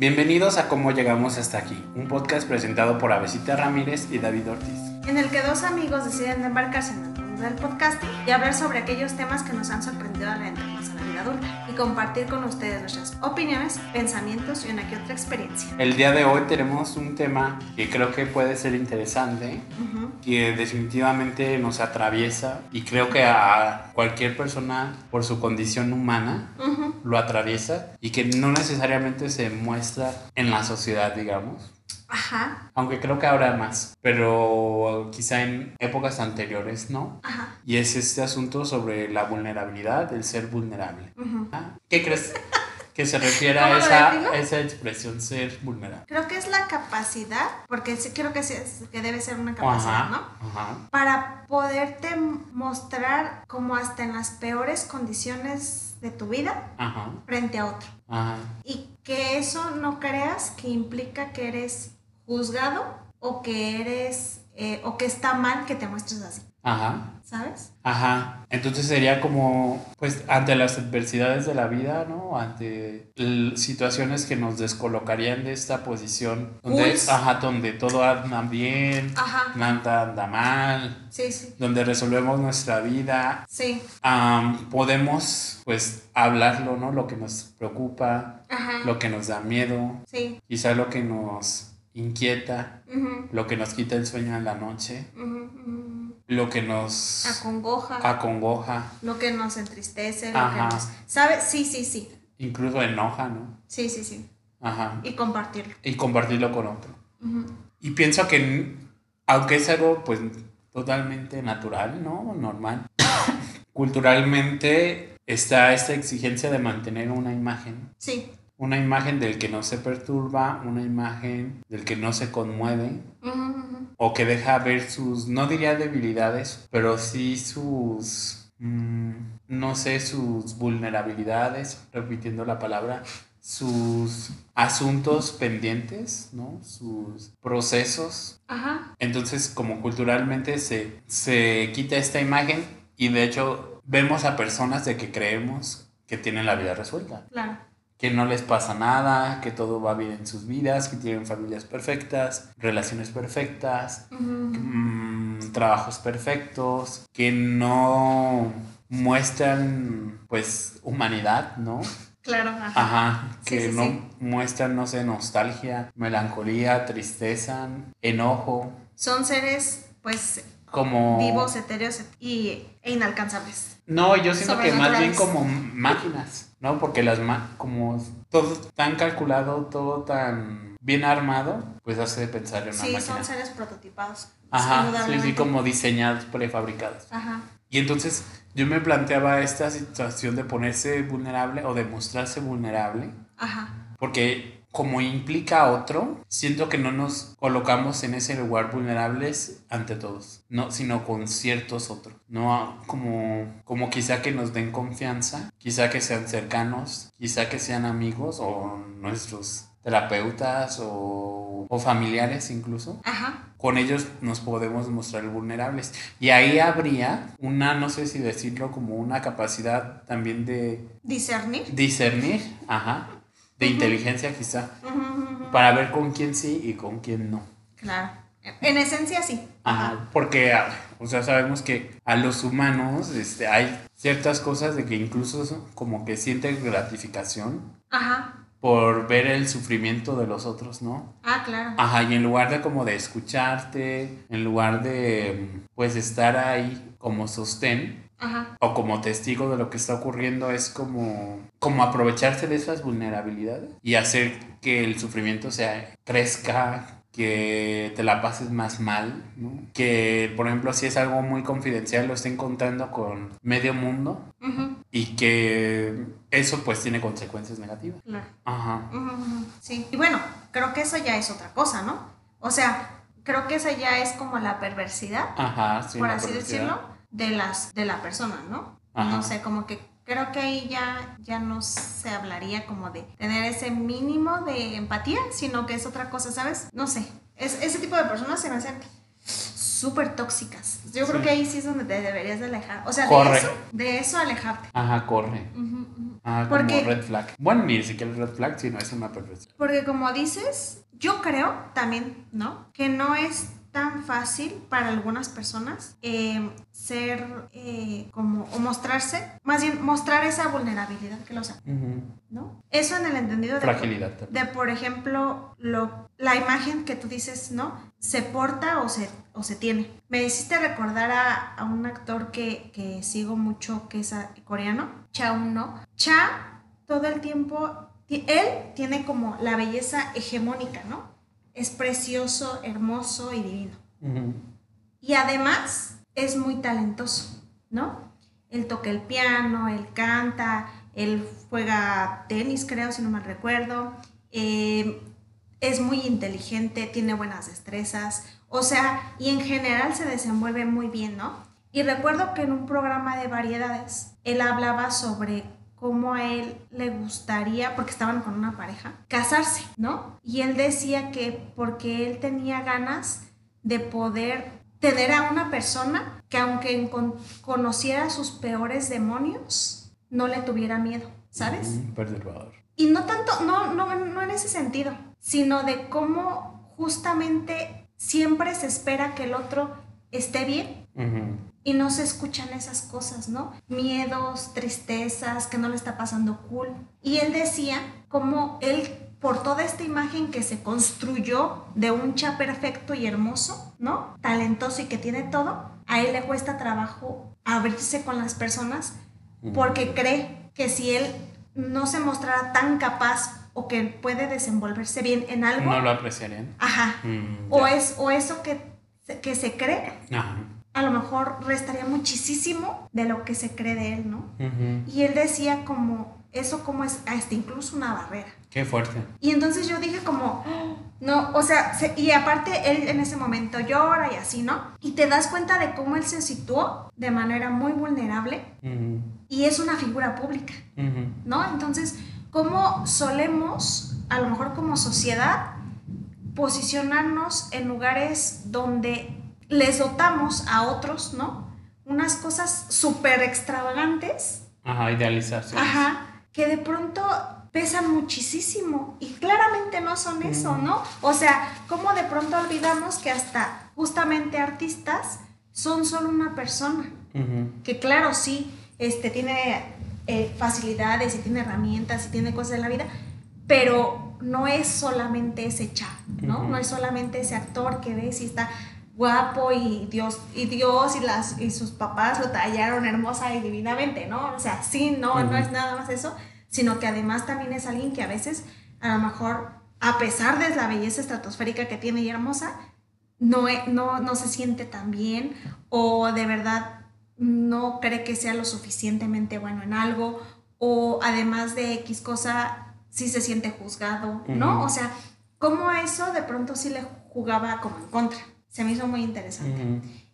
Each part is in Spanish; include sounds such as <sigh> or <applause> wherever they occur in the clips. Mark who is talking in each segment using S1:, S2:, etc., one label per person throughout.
S1: Bienvenidos a Cómo Llegamos Hasta Aquí, un podcast presentado por Avesita Ramírez y David Ortiz.
S2: en el que dos amigos deciden embarcarse en el mundo del podcasting y hablar sobre aquellos temas que nos han sorprendido a la vida adulta y compartir con ustedes nuestras opiniones, pensamientos y una que otra experiencia.
S1: El día de hoy tenemos un tema que creo que puede ser interesante,
S2: Ujú.
S1: que definitivamente nos atraviesa y creo que a cualquier persona por su condición humana lo atraviesa y que no necesariamente se muestra en la sociedad, digamos.
S2: Ajá,
S1: Aunque creo que habrá más, pero quizá en épocas anteriores no.
S2: ajá.
S1: Y es este asunto sobre la vulnerabilidad, el ser vulnerable. Ah, ¿Qué crees que se refiere a
S2: ¿Cómo lo
S1: esa, expresión ser vulnerable?
S2: Creo que es la capacidad, porque sí creo que, sí que debe ser una capacidad,
S1: Ajá,
S2: ¿no?
S1: ajá,
S2: Para poderte mostrar como hasta en las peores condiciones de tu vida
S1: ajá,
S2: frente a otro.
S1: ajá,
S2: Y que eso no creas que implica que eres juzgado o que eres eh, o que está mal que te muestres así,
S1: ajá,
S2: ¿sabes?
S1: ajá. Entonces sería como, pues, ante las adversidades de la vida, ¿no? Ante situaciones que nos descolocarían de esta posición, donde, ajá, donde todo anda bien,
S2: Ajá.
S1: nada anda mal,
S2: Sí, sí.
S1: donde resolvemos nuestra vida,
S2: Sí.
S1: podemos, pues, hablarlo, ¿no? Lo que nos preocupa,
S2: Ajá.
S1: lo que nos da miedo,
S2: Sí.
S1: quizá lo que nos inquieta, lo que nos quita el sueño en la noche, lo que nos
S2: Acongoja,
S1: acongoja,
S2: lo que nos entristece, lo
S1: Ajá.
S2: que nos... ¿Sabes? Sí, sí, sí.
S1: incluso enoja, ¿no?
S2: Sí, sí, sí.
S1: Ajá.
S2: Y compartirlo.
S1: Y compartirlo con otro. Y pienso que, aunque es algo, pues, totalmente natural, ¿no? Normal. <coughs> Culturalmente está esta exigencia de mantener una imagen.
S2: Sí.
S1: Una imagen del que no se perturba, una imagen del que no se conmueve, o que deja ver sus, no diría debilidades, pero sí sus, mm, no sé, sus vulnerabilidades, repitiendo la palabra, sus asuntos pendientes, ¿no? Sus procesos.
S2: Ajá.
S1: Entonces, como culturalmente se, se quita esta imagen y de hecho vemos a personas de que creemos que tienen la vida resuelta
S2: Claro.
S1: Que no les pasa nada, que todo va bien en sus vidas, que tienen familias perfectas, relaciones perfectas, mm, trabajos perfectos, que no muestran pues humanidad, ¿no?
S2: Claro. Ajá.
S1: Ajá,
S2: Sí,
S1: que
S2: sí,
S1: no
S2: sí.
S1: muestran, no sé, nostalgia, melancolía, tristeza, enojo,
S2: Son seres, pues,
S1: como...
S2: vivos, etéreos y, e inalcanzables.
S1: No, yo siento que más bien como máquinas, ¿no? Porque las ma como todo tan calculado, todo tan bien armado, pues hace pensar en una
S2: Sí,
S1: máquina.
S2: son seres prototipados.
S1: Ajá, sí, sí, como diseñados, prefabricados.
S2: Ajá.
S1: Y entonces yo me planteaba esta situación de ponerse vulnerable o de mostrarse vulnerable,
S2: Ajá.
S1: porque como implica a otro, siento que no nos colocamos en ese lugar vulnerables ante todos, no, sino con ciertos otros, no como, como quizá que nos den confianza, quizá que sean cercanos, quizá que sean amigos o nuestros terapeutas o, o familiares incluso.
S2: Ajá.
S1: Con ellos nos podemos mostrar vulnerables. Y ahí habría una, no sé si decirlo, como una capacidad también de
S2: Discernir.
S1: discernir, ajá, de inteligencia quizá, para ver con quién sí y con quién no.
S2: Claro. En esencia, sí.
S1: Ajá, porque, ah, o sea, sabemos que a los humanos este, hay ciertas cosas de que incluso como que sienten gratificación
S2: Ajá.
S1: por ver el sufrimiento de los otros, ¿no?
S2: Ah, claro.
S1: Ajá, y en lugar de como de escucharte, en lugar de pues estar ahí como sostén
S2: Ajá.
S1: o como testigo de lo que está ocurriendo, es como, como aprovecharse de esas vulnerabilidades y hacer que el sufrimiento sea, crezca, que te la pases más mal, ¿no? Que, por ejemplo, si es algo muy confidencial, lo estén contando con medio mundo y que eso pues tiene consecuencias negativas. Ajá.
S2: Sí. Y bueno, creo que eso ya es otra cosa, ¿no? O sea, creo que esa ya es como la perversidad,
S1: Ajá, sí.
S2: por así
S1: perversidad.
S2: decirlo, de las de la persona, ¿no?
S1: Ajá.
S2: No sé, como que creo que ahí ya, ya no se hablaría como de tener ese mínimo de empatía, sino que es otra cosa, ¿sabes? No sé. Es, ese tipo de personas se me hacen súper tóxicas. Yo creo que ahí sí es donde te deberías de alejar. O sea, de
S1: Corre.
S2: eso, de eso alejarte.
S1: Ajá, corre.
S2: Ujú.
S1: Ah,
S2: Porque-
S1: como red flag. Bueno, ni siquiera red flag, sino es una perversión.
S2: Porque como dices, yo creo también, ¿no? Que no es tan fácil para algunas personas eh, ser eh, como, o mostrarse, más bien mostrar esa vulnerabilidad que los
S1: Ujú.
S2: ¿no? Eso en el entendido de...
S1: Fragilidad también.
S2: De, por ejemplo, lo, la imagen que tú dices, ¿no? Se porta o se, o se tiene. Me hiciste recordar a, a un actor que, que sigo mucho, que es coreano, Cha no Cha, todo el tiempo, ti- él tiene como la belleza hegemónica, ¿no? Es precioso, hermoso y divino. Y además es muy talentoso, ¿no? Él toca el piano, él canta, él juega tenis, creo, si no mal recuerdo. eh, es muy inteligente, tiene buenas destrezas, o sea, y en general se desenvuelve muy bien, ¿no? Y recuerdo que en un programa de variedades, él hablaba sobre cómo a él le gustaría, porque estaban con una pareja, casarse, ¿no? Y él decía que porque él tenía ganas de poder tener a una persona que aunque conociera sus peores demonios, no le tuviera miedo, ¿sabes?
S1: Ujú, Perturbador.
S2: Y no tanto, no, no, no en ese sentido, sino de cómo justamente siempre se espera que el otro esté bien
S1: Ujú.
S2: Y no se escuchan esas cosas, ¿no? Miedos, tristezas, que no le está pasando cool. Y él decía como él, por toda esta imagen que se construyó de un cha perfecto y hermoso, ¿no? Talentoso y que tiene todo, a él le cuesta trabajo abrirse con las personas porque cree que si él no se mostrara tan capaz o que puede desenvolverse bien en algo,
S1: No lo apreciarían.
S2: ajá,
S1: Mm,
S2: o, es, o eso que, que se cree,
S1: Ajá.
S2: A lo mejor restaría muchísimo de lo que se cree de él, ¿no?
S1: Ujú.
S2: Y él decía como, eso como es hasta incluso una barrera.
S1: Qué fuerte.
S2: Y entonces yo dije como, "Oh, no, o sea, se- y aparte él en ese momento llora y así, ¿no? Y te das cuenta de cómo él se situó de manera muy vulnerable
S1: Ujú.
S2: y es una figura pública,
S1: Ujú.
S2: ¿no? Entonces, ¿cómo solemos, a lo mejor como sociedad, posicionarnos en lugares donde les dotamos a otros, ¿no? Unas cosas súper extravagantes,
S1: Ajá, idealizarse.
S2: ajá, que de pronto pesan muchísimo y claramente no son eso, ¿no? O sea, ¿cómo de pronto olvidamos que hasta justamente artistas son solo una persona? Que claro, sí, este, tiene eh, facilidades y tiene herramientas y tiene cosas de la vida, pero no es solamente ese chavo, ¿no? No es solamente ese actor que ves y está guapo y Dios y Dios y las y sus papás lo tallaron hermosa y divinamente, ¿no? O sea, sí, no, no es nada más eso, sino que además también es alguien que a veces a lo mejor a pesar de la belleza estratosférica que tiene y hermosa, no, e- no, no se siente tan bien o de verdad no cree que sea lo suficientemente bueno en algo o además de X cosa sí se siente juzgado, ¿no? O sea, cómo a eso de pronto sí le jugaba como en contra. Se me hizo muy interesante.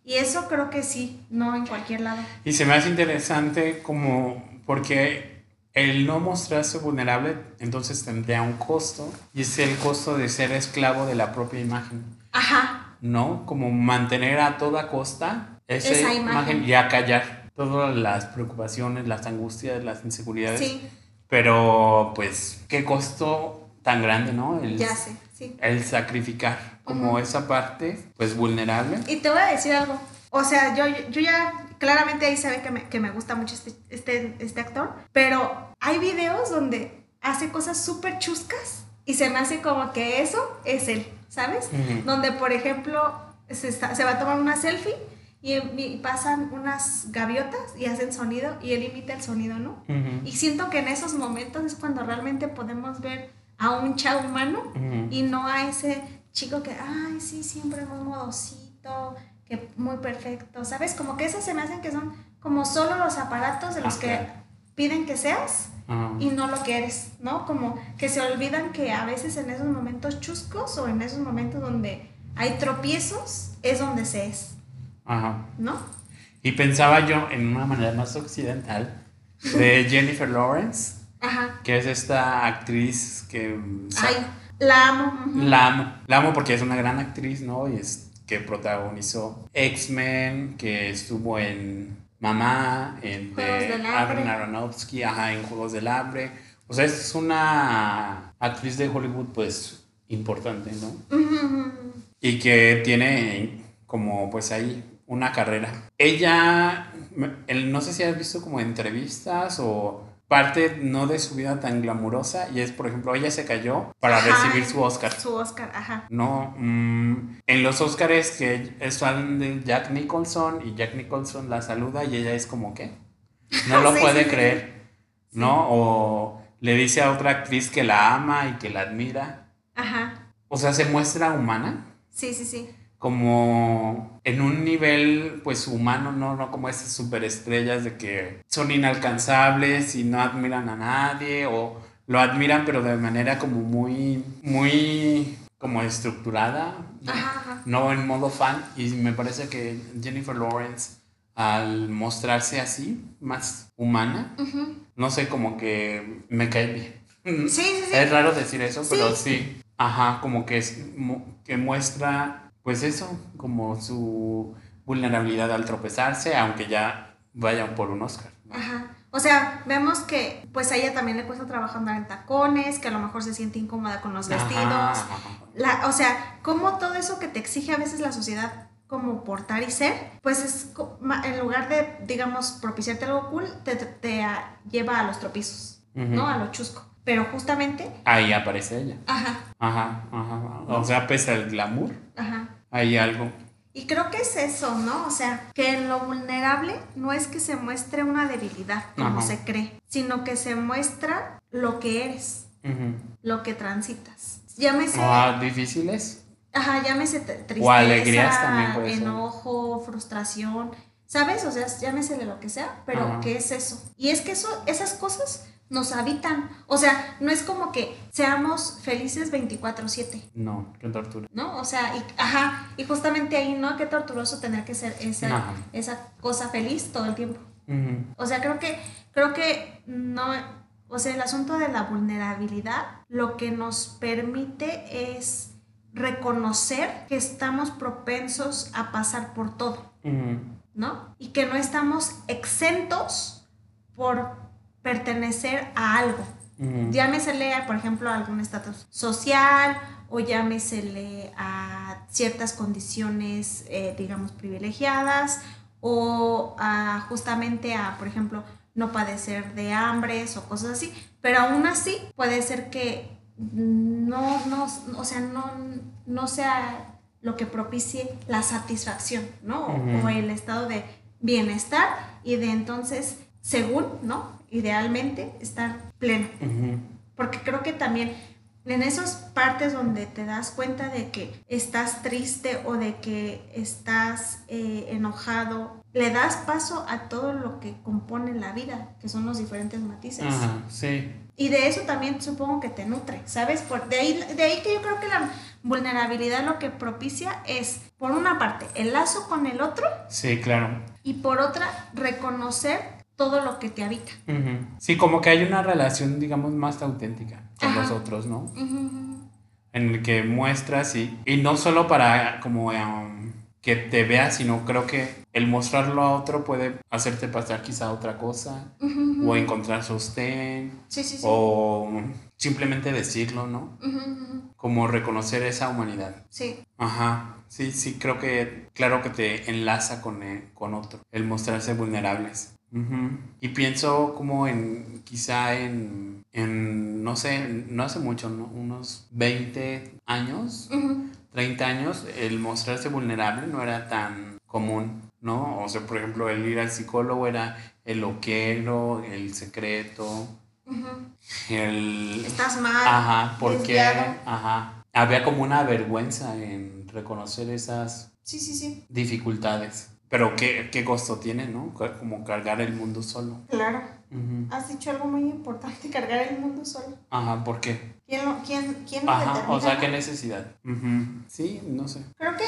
S2: Y eso creo que sí, no en cualquier lado.
S1: Y se me hace interesante como porque el no mostrarse vulnerable entonces tendría un costo y es el costo de ser esclavo de la propia imagen,
S2: Ajá,
S1: ¿no? Como mantener a toda costa esa,
S2: Esa
S1: imagen.
S2: imagen.
S1: y acallar todas las preocupaciones, las angustias, las inseguridades.
S2: sí,
S1: Pero pues qué costo tan grande, ¿no? El,
S2: ya sé, sí.
S1: el sacrificar como esa parte pues vulnerable.
S2: Y te voy a decir algo. O sea, yo, yo ya claramente ahí se ve que me, que me gusta mucho este, este, este actor, pero hay videos donde hace cosas súper chuscas y se me hace como que eso es él, ¿sabes? Donde, por ejemplo, se, está- se va a tomar una selfie y, y pasan unas gaviotas y hacen sonido y él imita el sonido, ¿no?
S1: Ujú.
S2: Y siento que en esos momentos es cuando realmente podemos ver a un chavo humano y no a ese chico que, ay, sí, siempre muy modosito, que muy perfecto, ¿sabes? Como que esos se me hacen que son como solo los aparatos de los
S1: Ah,
S2: que piden que seas
S1: Ajá.
S2: y no lo que eres, ¿no? Como que se olvidan que a veces en esos momentos chuscos o en esos momentos donde hay tropiezos es donde se es,
S1: Ajá.
S2: ¿no?
S1: Y pensaba yo en una manera más occidental de <laughs> Jennifer Lawrence,
S2: Ajá.
S1: que es esta actriz que
S2: Ay, la amo.
S1: la amo. La amo porque es una gran actriz, ¿no? Y es que protagonizó X-Men, que estuvo en Mamá, en. Aaron Aronofsky, ajá, en Juegos del Hambre. O sea, es una actriz de Hollywood, pues, importante, ¿no? Y que tiene como, pues, ahí una carrera. Ella, no sé si has visto como entrevistas o parte no de su vida tan glamurosa, y es, por ejemplo, ella se cayó para
S2: Ajá,
S1: recibir su Oscar.
S2: Su Oscar, ajá.
S1: No, mm, en los Oscars que están de Jack Nicholson y Jack Nicholson la saluda y ella es como que no lo <laughs>
S2: Sí,
S1: puede
S2: sí, sí.
S1: creer, ¿no? O le dice a otra actriz que la ama y que la admira.
S2: Ajá.
S1: O sea, se muestra humana,
S2: Sí, sí, sí.
S1: Como en un nivel pues humano, no, no como esas superestrellas de que son inalcanzables y no admiran a nadie o lo admiran pero de manera como muy, muy como estructurada,
S2: Ajá, ajá.
S1: no en modo fan y me parece que Jennifer Lawrence al mostrarse así, más humana, no sé, como que me cae bien.
S2: Sí, sí, sí.
S1: Es raro decir eso, pero sí. Ajá, como que, es, que muestra, pues eso, como su vulnerabilidad al tropezarse, aunque ya vayan por un Oscar. ¿no?
S2: Ajá. O sea, vemos que pues a ella también le cuesta trabajo andar en tacones, que a lo mejor se siente incómoda con los vestidos.
S1: Ajá.
S2: La, o sea, como todo eso que te exige a veces la sociedad como portar y ser, pues es en lugar de, digamos, propiciarte algo cool, te, te- te, lleva a los tropizos. ¿no? A lo chusco. Pero justamente,
S1: Ahí aparece ella.
S2: ajá,
S1: Ajá, ajá. O sea, pese al glamour,
S2: ajá.
S1: hay algo.
S2: Y creo que es eso, ¿no? O sea, que en lo vulnerable no es que se muestre una debilidad, como
S1: Ajá.
S2: se cree, sino que se muestra lo que eres,
S1: Ujú.
S2: lo que transitas. Llámese,
S1: Ah, difíciles.
S2: ajá, llámese tristeza,
S1: O alegrías también puede ser.
S2: enojo, frustración, ¿sabes? O sea, llámesele lo que sea, pero
S1: Ajá.
S2: ¿qué es eso? Y es que eso, esas cosas nos habitan. O sea, no es como que seamos felices 24/7.
S1: No, qué tortura.
S2: ¿no? O sea, y, ajá, y justamente ahí, ¿no? Qué torturoso tener que ser esa,
S1: Ajá.
S2: esa cosa feliz todo el tiempo. O sea, creo que, creo que no, o sea, el asunto de la vulnerabilidad lo que nos permite es reconocer que estamos propensos a pasar por todo. ¿no? Y que no estamos exentos por pertenecer a algo.
S1: Ujú.
S2: Llámesele, por ejemplo, a algún estatus social o llámesele a ciertas condiciones, eh, digamos, privilegiadas o a, justamente a, por ejemplo, no padecer de hambres o cosas así. Pero aún así puede ser que no, no, o sea, no, no sea lo que propicie la satisfacción, ¿no? O el estado de bienestar y de entonces, según, ¿no? Idealmente, estar pleno. Porque creo que también en esas partes donde te das cuenta de que estás triste o de que estás eh, enojado, le das paso a todo lo que compone la vida, que son los diferentes matices.
S1: Ajá, sí.
S2: Y de eso también supongo que te nutre, ¿sabes? Por, de, ahí, de ahí que yo creo que la vulnerabilidad lo que propicia es, por una parte, el lazo con el otro
S1: Sí, claro.
S2: y por otra, reconocer todo lo que te habita.
S1: Sí, como que hay una relación, digamos, más auténtica con
S2: Ajá.
S1: los otros, ¿no? En el que muestras y, y no solo para como um, que te veas, sino creo que el mostrarlo a otro puede hacerte pasar quizá a otra cosa o encontrar sostén
S2: Sí, sí, sí.
S1: o simplemente decirlo, ¿no? Como reconocer esa humanidad.
S2: Sí.
S1: Ajá, sí, sí, creo que, claro que te enlaza con, el- con otro, el mostrarse vulnerables. Ujú. Y pienso como en, quizá en, en, no sé, no hace mucho, ¿no? Unos 20 años,
S2: Ujú.
S1: 30 años, el mostrarse vulnerable no era tan común, ¿no? O sea, por ejemplo, el ir al psicólogo era el loquero, el secreto, el...
S2: Estás mal.
S1: Ajá, porque
S2: desviado.
S1: ajá, había como una vergüenza en reconocer esas
S2: Sí, sí, sí.
S1: dificultades. Pero qué, qué costo tiene, ¿no? Como cargar el mundo solo.
S2: Claro. Has dicho algo muy importante, <laughs> cargar el mundo solo.
S1: Ajá, ¿por qué?
S2: ¿Quién lo, quién, quién lo
S1: Ajá,
S2: determina?
S1: o sea, qué necesidad. Sí, no sé.
S2: Creo que,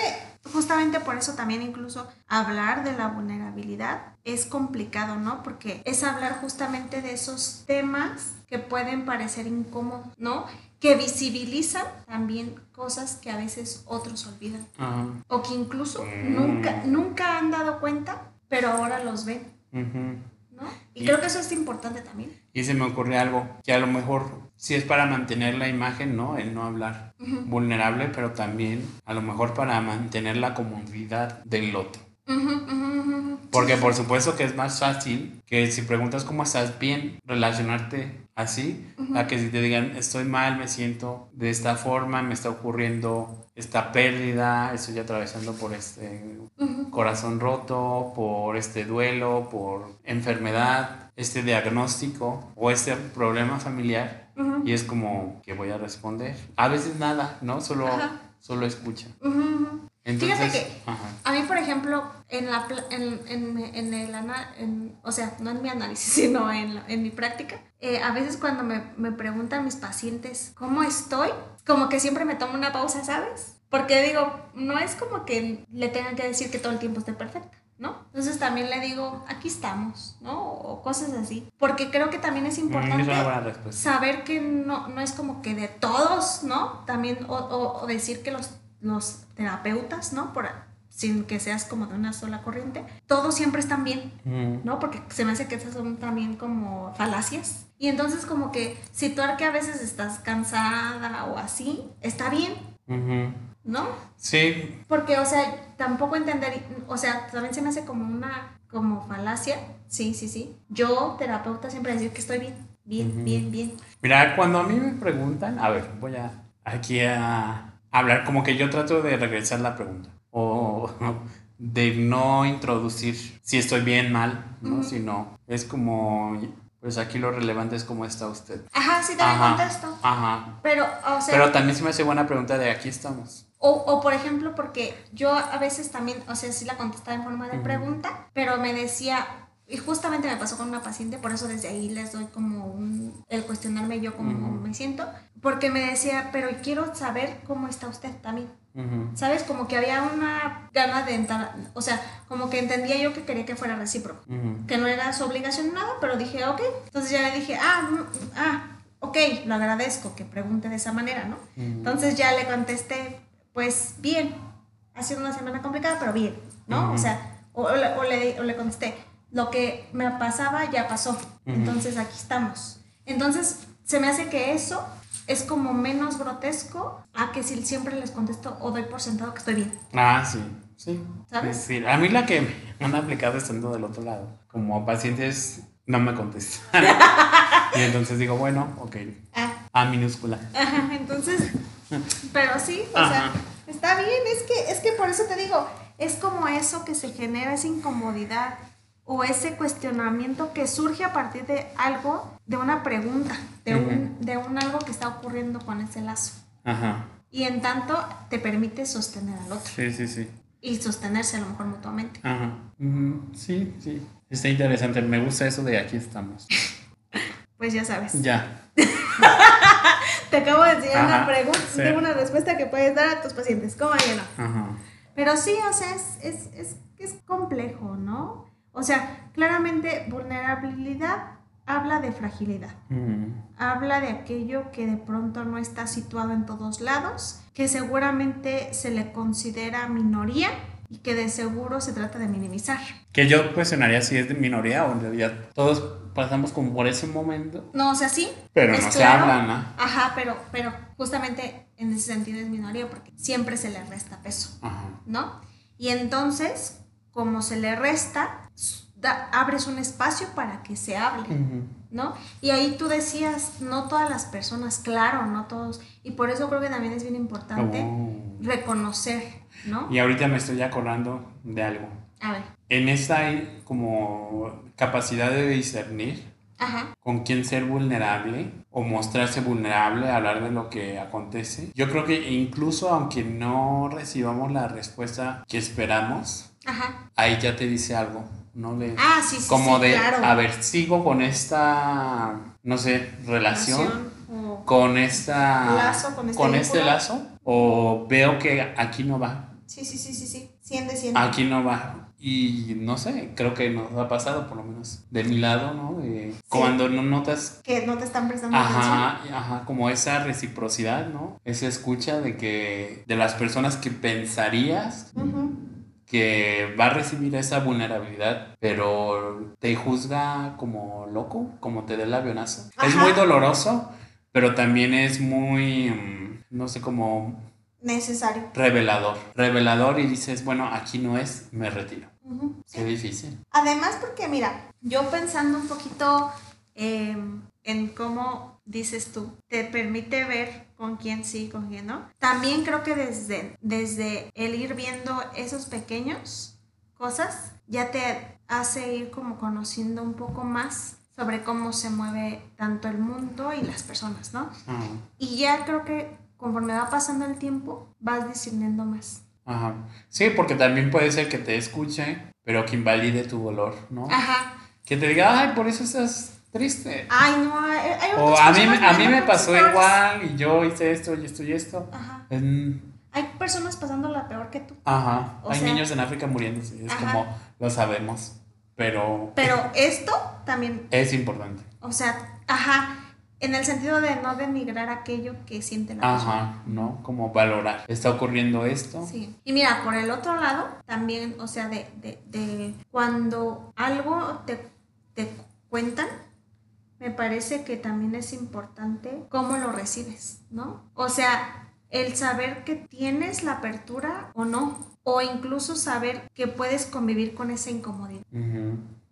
S2: justamente por eso también incluso hablar de la vulnerabilidad es complicado, ¿no? Porque es hablar justamente de esos temas que pueden parecer incómodos, ¿no? Que visibilizan también cosas que a veces otros olvidan. O que incluso
S1: Mm.
S2: nunca, nunca han dado cuenta, pero ahora los ven,
S1: Ujú.
S2: ¿No? Y,
S1: Y-
S2: creo que eso es importante también.
S1: Y se me ocurre algo que a lo mejor sí es para mantener la imagen, ¿no? El no hablar vulnerable, pero también a lo mejor para mantener la comodidad del otro. Porque por supuesto que es más fácil que si preguntas cómo estás bien, relacionarte así, a que si te digan estoy mal, me siento de esta forma, me está ocurriendo esta pérdida, estoy atravesando por este corazón roto, por este duelo, por enfermedad, este diagnóstico o este problema familiar. Y es como que voy a responder. A veces nada, ¿no? Solo, solo escucha. Entonces,
S2: Fíjate que
S1: ajá.
S2: A mí, por ejemplo, en la en, en, en el ana- en- o sea, no en mi análisis, <laughs> sino en, en mi práctica, eh, a veces cuando me, me preguntan mis pacientes cómo estoy, como que siempre me tomo una pausa, ¿sabes? Porque digo, no es como que le tengan que decir que todo el tiempo esté perfecta, ¿no? Entonces también le digo, aquí estamos, ¿no? O cosas así. Porque creo que también es
S1: Mm,
S2: importante
S1: es
S2: saber que no, no es como que de todos, ¿no? También, o, o- o decir que los, los terapeutas, ¿no? Por, sin que seas como de una sola corriente, todos siempre están bien,
S1: Mm.
S2: ¿no? Porque se me hace que esas son también como falacias. Y entonces como que situar que a veces estás cansada o así, está bien. ¿no?
S1: Sí,
S2: Porque, o sea, tampoco entender, o sea, también se me hace como una, como falacia, sí, sí, sí. Yo, terapeuta, siempre decir que estoy bien, bien, bien, bien.
S1: Mira, cuando a mí me preguntan, a ver, voy a aquí a hablar como que yo trato de regresar la pregunta o de no introducir si estoy bien, mal, ¿no?
S2: Ujú.
S1: Sino es como, pues aquí lo relevante es cómo está usted.
S2: Ajá, sí, también
S1: Ajá,
S2: contesto.
S1: Ajá.
S2: Pero, o sea,
S1: Pero también se me hace buena pregunta de aquí estamos.
S2: o, o por ejemplo, porque yo a veces también, o sea, sí la contestaba en forma de pregunta, pero me decía, y justamente me pasó con una paciente, por eso desde ahí les doy como un, el cuestionarme yo cómo
S1: Ujú.
S2: me siento, porque me decía, pero quiero saber cómo está usted también.
S1: Ujú.
S2: ¿Sabes? Como que había una gana de entrar, o sea, como que entendía yo que quería que fuera recíproco.
S1: Ujú.
S2: que no era su obligación nada, pero dije, ok. Entonces ya le dije, ah, mm, ah, ok, lo agradezco que pregunte de esa manera, ¿no? Entonces ya le contesté, pues bien, ha sido una semana complicada, pero bien, ¿no? O sea, o, o le- o le contesté, lo que me pasaba ya pasó, entonces aquí estamos. Entonces se me hace que eso es como menos grotesco a que si siempre les contesto o doy por sentado que estoy bien.
S1: Ah, sí, sí.
S2: ¿Sabes?
S1: Sí. A mí la que me han aplicado estando del otro lado, como pacientes no me contestan. <laughs> y entonces digo, bueno, ok,
S2: Ah,
S1: A minúscula.
S2: Ajá, entonces, pero sí, o
S1: Ajá.
S2: sea, está bien, es que, es que por eso te digo, es como eso que se genera, esa incomodidad o ese cuestionamiento que surge a partir de algo, de una pregunta, de, un, de un algo que está ocurriendo con ese lazo.
S1: Ajá.
S2: Y en tanto te permite sostener al otro
S1: Sí, sí, sí.
S2: y sostenerse a lo mejor mutuamente.
S1: Ajá. Sí, sí. Está interesante. Me gusta eso de aquí estamos.
S2: Pues ya sabes.
S1: Ya. <laughs>
S2: Te acabo de enseñar
S1: Ajá,
S2: una pregunta,
S1: sí.
S2: una respuesta que puedes dar a tus pacientes. ¿Cómo ya no?
S1: Ajá.
S2: Pero sí, o sea, es, es, es, es complejo, ¿no? O sea, claramente vulnerabilidad habla de fragilidad,
S1: Ujú.
S2: habla de aquello que de pronto no está situado en todos lados, que seguramente se le considera minoría y que de seguro se trata de minimizar.
S1: Que yo cuestionaría si es de minoría o en realidad todos pasamos como por ese momento.
S2: No, o sea, sí.
S1: Pero no se habla, ¿no?
S2: Ajá, pero, pero justamente en ese sentido es minoría porque siempre se le resta peso.
S1: Ajá.
S2: ¿no? Y entonces, como se le resta, da- abres un espacio para que se hable. ¿no? Y ahí tú decías, no todas las personas, claro, no todos. Y por eso creo que también es bien importante
S1: Oh.
S2: reconocer, ¿no?
S1: Y ahorita me estoy acordando de algo.
S2: A ver,
S1: En esta hay como capacidad de discernir
S2: ajá,
S1: con quién ser vulnerable o mostrarse vulnerable, hablar de lo que acontece. Yo creo que incluso aunque no recibamos la respuesta que esperamos,
S2: ajá.
S1: ahí ya te dice algo, ¿no? De,
S2: Ah, sí, sí,
S1: como
S2: sí,
S1: de,
S2: claro.
S1: a ver, sigo con esta, no sé, relación,
S2: Relación o-
S1: con esta,
S2: Lazo, con este
S1: este lazo, o veo que aquí no va,
S2: Sí, sí, sí, sí, sí. Siente.
S1: Aquí no va. Y no sé, creo que nos ha pasado, por lo menos de mi lado, ¿no? De Cuando no notas.
S2: Que no te están prestando
S1: ajá, atención. Ajá, como esa reciprocidad, ¿no? Esa escucha de que. de las personas que pensarías. Que va a recibir esa vulnerabilidad, pero te juzga como loco, como te dé el avionazo. Es muy doloroso, pero también es muy, mm, no sé, como
S2: necesario.
S1: Revelador, revelador y dices, bueno, aquí no es, me retiro. Qué difícil.
S2: Además porque mira, yo pensando un poquito em, en cómo dices tú, te permite ver con quién sí, con quién no. También creo que desde, desde el ir viendo esos pequeños cosas, ya te hace ir como conociendo un poco más sobre cómo se mueve tanto el mundo y las personas, ¿no? Y ya creo que conforme va pasando el tiempo, vas discerniendo más.
S1: Ajá. Sí, porque también puede ser que te escuche, pero que invalide tu dolor, ¿no? Ajá. Que te diga, ay, por eso estás triste.
S2: Ay, no, hay, hay
S1: O a mí, a mí me pasó igual y yo hice esto y esto y esto. Ajá.
S2: Hay personas pasando la peor que tú.
S1: Ajá. hay niños en África muriéndose. Es como, lo sabemos. Pero.
S2: Pero esto también.
S1: Es importante.
S2: O sea, ajá. En el sentido de no denigrar aquello que siente la
S1: persona. Ajá, ¿no? Como valorar. Está ocurriendo esto.
S2: Sí. Y mira, por el otro lado, también, o sea, de, de, de cuando algo te, te cuentan, me parece que también es importante cómo lo recibes, ¿no? O sea, el saber que tienes la apertura o no, o incluso saber que puedes convivir con esa incomodidad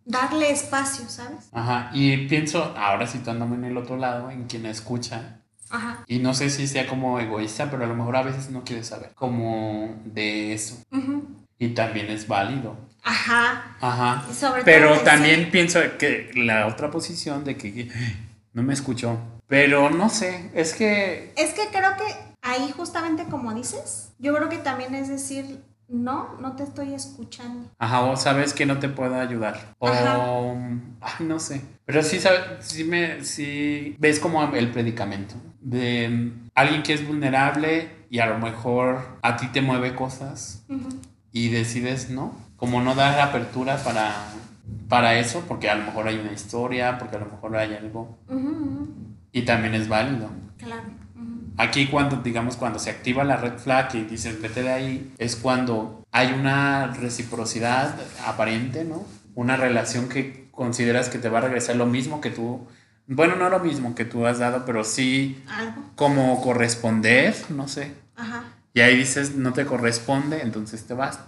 S2: darle espacio, ¿sabes?
S1: Ajá, y pienso, ahora situándome en el otro lado, en quien escucha. Ajá. Y no sé si sea como egoísta, pero a lo mejor a veces no quiere saber como de eso. Y también es válido.
S2: Ajá.
S1: Ajá. pero también pienso que la otra posición de que no me escuchó. Pero no sé, es que...
S2: Es que creo que ahí justamente como dices, yo creo que también es decir, no, no te estoy escuchando.
S1: Ajá, o sabes que no te puedo ayudar. O, ay, no sé. Pero sí, sí, me, sí ves como el predicamento de alguien que es vulnerable y a lo mejor a ti te mueve cosas y decides, ¿no? Como no dar apertura para, para eso, porque a lo mejor hay una historia, porque a lo mejor hay algo. Y también es válido.
S2: Claro.
S1: Aquí cuando, digamos, cuando se activa la red flag y dices, vete de ahí, es cuando hay una reciprocidad aparente, ¿no? Una relación que consideras que te va a regresar lo mismo que tú, bueno, no lo mismo que tú has dado, pero sí como corresponder, no sé. Ajá. Y ahí dices, no te corresponde, entonces te vas.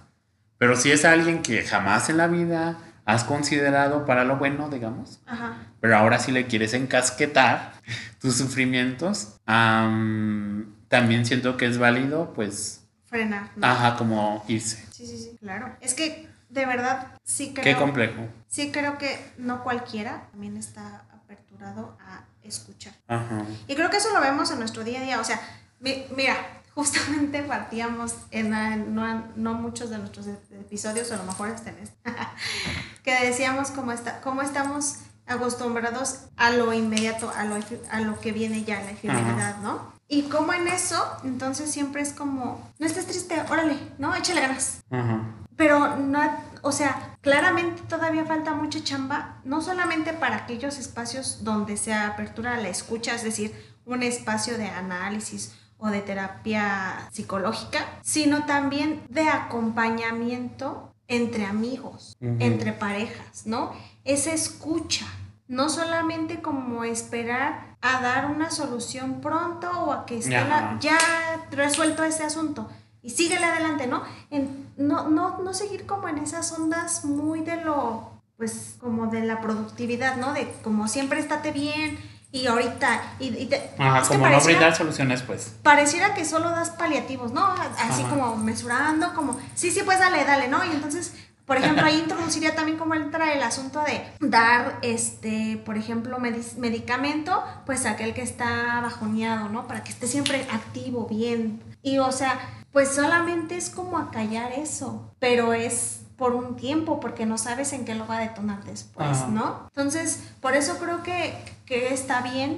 S1: Pero si es alguien que jamás en la vida has considerado para lo bueno, digamos, Ajá. pero ahora sí le quieres encasquetar, <laughs> tus sufrimientos, también siento que es válido, pues...
S2: Frenar.
S1: Ajá, como irse.
S2: Sí, sí, sí, claro. Es que de verdad sí creo...
S1: Qué complejo.
S2: Sí creo que no cualquiera también está aperturado a escuchar. Ajá. Y creo que eso lo vemos en nuestro día a día. O sea, mira, justamente partíamos en, no, no, muchos de nuestros episodios, a lo mejor hasta en este, <laughs> que decíamos cómo, está, cómo estamos acostumbrados a lo inmediato, a lo, a lo que viene ya, la efemeridad, ¿no? Y como en eso, entonces siempre es como, no estés triste, órale, ¿no? Échale ganas. Pero no, o sea, claramente todavía falta mucha chamba, no solamente para aquellos espacios donde se apertura la escucha, es decir, un espacio de análisis o de terapia psicológica, sino también de acompañamiento entre amigos, entre parejas, ¿no? Esa escucha, no solamente como esperar a dar una solución pronto o a que esté ya resuelto ese asunto y síguele adelante, ¿no? En, no, no, no seguir como en esas ondas muy de lo, pues como de la productividad, ¿no? De como siempre estate bien, y ahorita. Y,
S1: Ajá, como no brindar soluciones, pues.
S2: Pareciera que solo das paliativos, ¿no? Así como mesurando, como, sí, sí, pues dale, dale, ¿no? Y entonces, por ejemplo, ahí <laughs> introduciría también como entra el asunto de dar, este, por ejemplo, medicamento, pues aquel que está bajoneado, ¿no? Para que esté siempre activo, bien. Y, o sea, pues solamente es como acallar eso, pero es por un tiempo porque no sabes en qué lo va a detonar después, ¿no? Entonces, por eso creo que, que está bien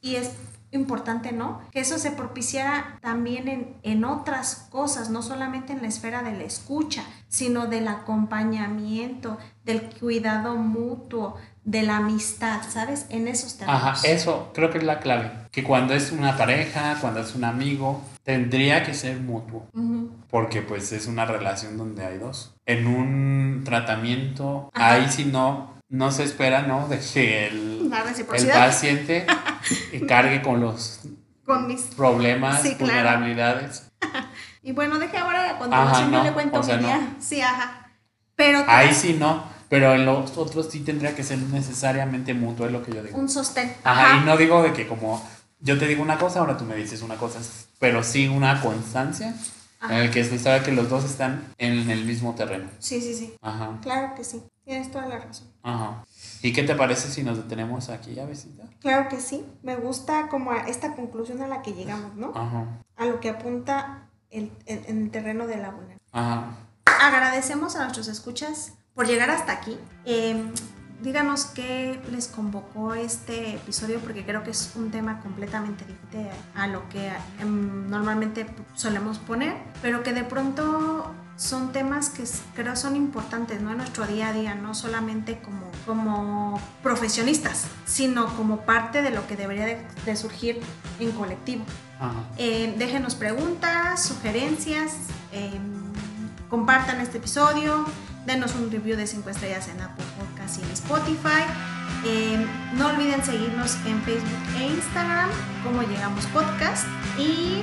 S2: y es importante, ¿no? Que eso se propiciara también en, en otras cosas, no solamente en la esfera de la escucha, sino del acompañamiento, del cuidado mutuo, de la amistad, ¿sabes? En esos términos.
S1: Ajá, eso creo que es la clave. Que cuando es una pareja, cuando es un amigo, tendría que ser mutuo. Porque pues es una relación donde hay dos. En un tratamiento,
S2: Ajá.
S1: ahí sí no, no se espera, ¿no? De que el,
S2: La
S1: el paciente <laughs> cargue con los
S2: con mis...
S1: problemas,
S2: Sí, claro.
S1: vulnerabilidades. <laughs>
S2: Y bueno, deje ahora a continuación
S1: no,
S2: yo le cuento
S1: o sea,
S2: mi
S1: no.
S2: día. Sí, ajá. Pero
S1: Ahí sí no, pero en los otros sí tendría que ser necesariamente mutuo, es lo que yo digo.
S2: un sostén.
S1: Ajá, y no digo de que como yo te digo una cosa, ahora tú me dices una cosa, pero sí una constancia en el que se sabe que los dos están en el mismo terreno.
S2: Sí, sí, sí.
S1: Ajá,
S2: Claro que sí. Tienes toda la razón.
S1: ajá. ¿Y qué te parece si nos detenemos aquí, Avesita?
S2: Claro que sí. Me gusta como a esta conclusión a la que llegamos, ¿no?
S1: Ajá,
S2: A lo que apunta el, en el terreno de la vulnerabilidad.
S1: ajá.
S2: Agradecemos a nuestros escuchas por llegar hasta aquí. Eh, díganos qué les convocó este episodio porque creo que es un tema completamente diferente a, a lo que em, normalmente solemos poner, pero que de pronto son temas que creo son importantes ¿no? en nuestro día a día, no solamente como, como profesionistas, sino como parte de lo que debería de- de surgir en colectivo. Eh, déjenos preguntas, sugerencias, eh, compartan este episodio, denos un review de 5 estrellas en Apple Podcast y en Spotify. Eh, no olviden seguirnos en Facebook e Instagram, como llegamos podcast. Y